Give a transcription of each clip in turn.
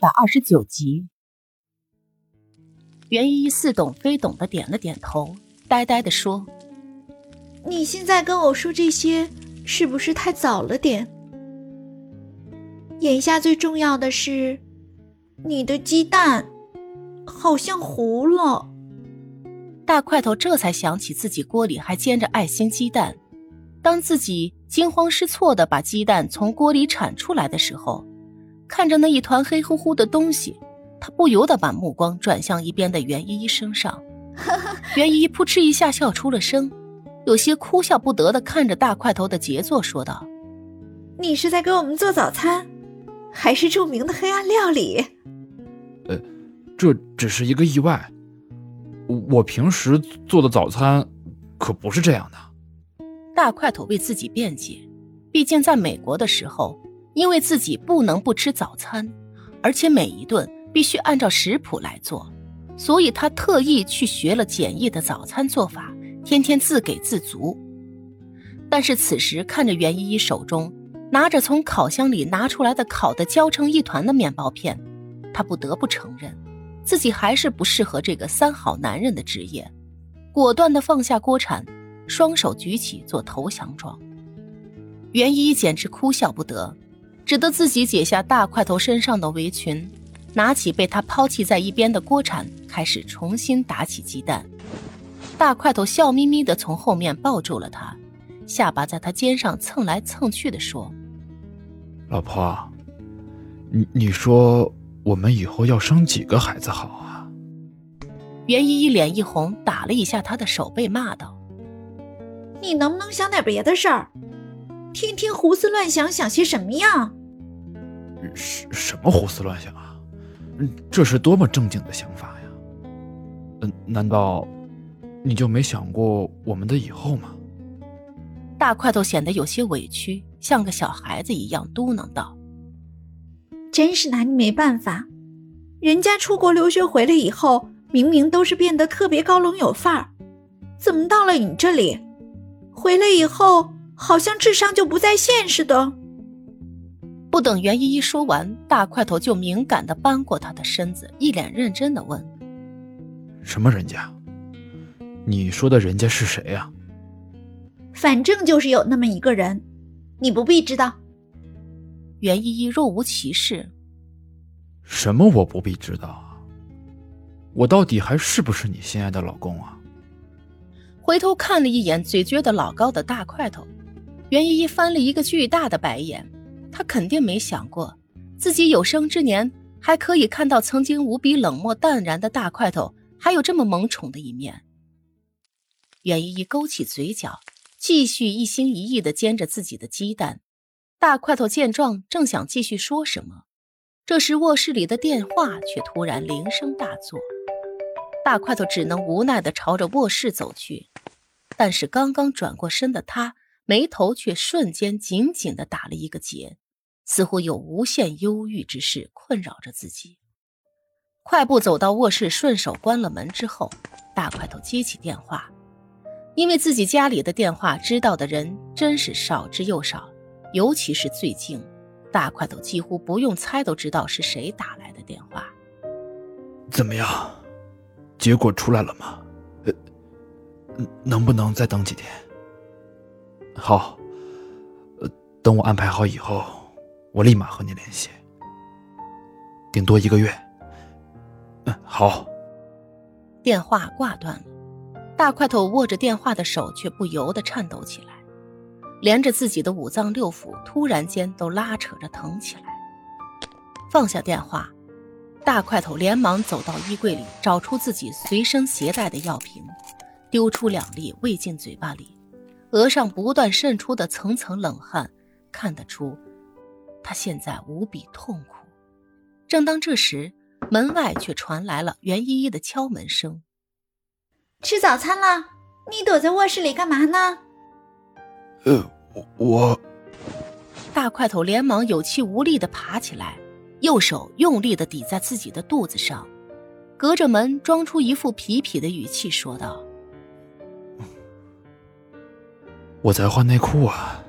百二十九集，袁依依似懂非懂的点了点头，呆呆的说：“你现在跟我说这些，是不是太早了点？眼下最重要的是，你的鸡蛋好像糊了。”大块头这才想起自己锅里还煎着爱心鸡蛋，当自己惊慌失措的把鸡蛋从锅里铲出来的时候。看着那一团黑乎乎的东西，他不由得把目光转向一边的袁依依身上。袁依依扑哧一下笑出了声，有些哭笑不得的看着大块头的杰作说道：“你是在给我们做早餐，还是著名的黑暗料理？”“呃，这只是一个意外。我平时做的早餐可不是这样的。”大块头为自己辩解，毕竟在美国的时候。因为自己不能不吃早餐，而且每一顿必须按照食谱来做，所以他特意去学了简易的早餐做法，天天自给自足。但是此时看着袁依依手中拿着从烤箱里拿出来的烤的焦成一团的面包片，他不得不承认，自己还是不适合这个三好男人的职业，果断的放下锅铲，双手举起做投降状。袁依依简直哭笑不得。只得自己解下大块头身上的围裙，拿起被他抛弃在一边的锅铲，开始重新打起鸡蛋。大块头笑眯眯地从后面抱住了他，下巴在他肩上蹭来蹭去的说：“老婆，你你说我们以后要生几个孩子好啊？”袁依依脸一红，打了一下他的手背，骂道：“你能不能想点别的事儿？天天胡思乱想，想些什么呀？”什什么胡思乱想啊？这是多么正经的想法呀！嗯，难道你就没想过我们的以后吗？大块头显得有些委屈，像个小孩子一样嘟囔道：“真是拿你没办法，人家出国留学回来以后，明明都是变得特别高冷有范儿，怎么到了你这里，回来以后好像智商就不在线似的？”不等袁依依说完，大块头就敏感的扳过她的身子，一脸认真的问：“什么人家？你说的人家是谁呀？”反正就是有那么一个人，你不必知道。袁依依若无其事：“什么我不必知道啊？我到底还是不是你心爱的老公啊？”回头看了一眼嘴撅得老高的大块头，袁依依翻了一个巨大的白眼。他肯定没想过，自己有生之年还可以看到曾经无比冷漠淡然的大块头，还有这么萌宠的一面。袁依依勾起嘴角，继续一心一意地煎着自己的鸡蛋。大块头见状，正想继续说什么，这时卧室里的电话却突然铃声大作。大块头只能无奈地朝着卧室走去，但是刚刚转过身的他。眉头却瞬间紧紧的打了一个结，似乎有无限忧郁之事困扰着自己。快步走到卧室，顺手关了门之后，大块头接起电话。因为自己家里的电话知道的人真是少之又少，尤其是最近，大块头几乎不用猜都知道是谁打来的电话。怎么样？结果出来了吗？呃，能不能再等几天？好，呃，等我安排好以后，我立马和你联系。顶多一个月。嗯，好。电话挂断了，大块头握着电话的手却不由得颤抖起来，连着自己的五脏六腑突然间都拉扯着疼起来。放下电话，大块头连忙走到衣柜里，找出自己随身携带的药瓶，丢出两粒喂进嘴巴里。额上不断渗出的层层冷汗，看得出，他现在无比痛苦。正当这时，门外却传来了袁依依的敲门声。吃早餐了，你躲在卧室里干嘛呢？呃，我……大块头连忙有气无力的爬起来，右手用力的抵在自己的肚子上，隔着门装出一副痞痞的语气说道。我在换内裤啊，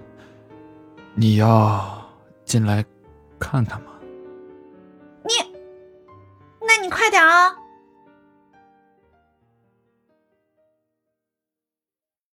你要进来看看嘛你那你快点啊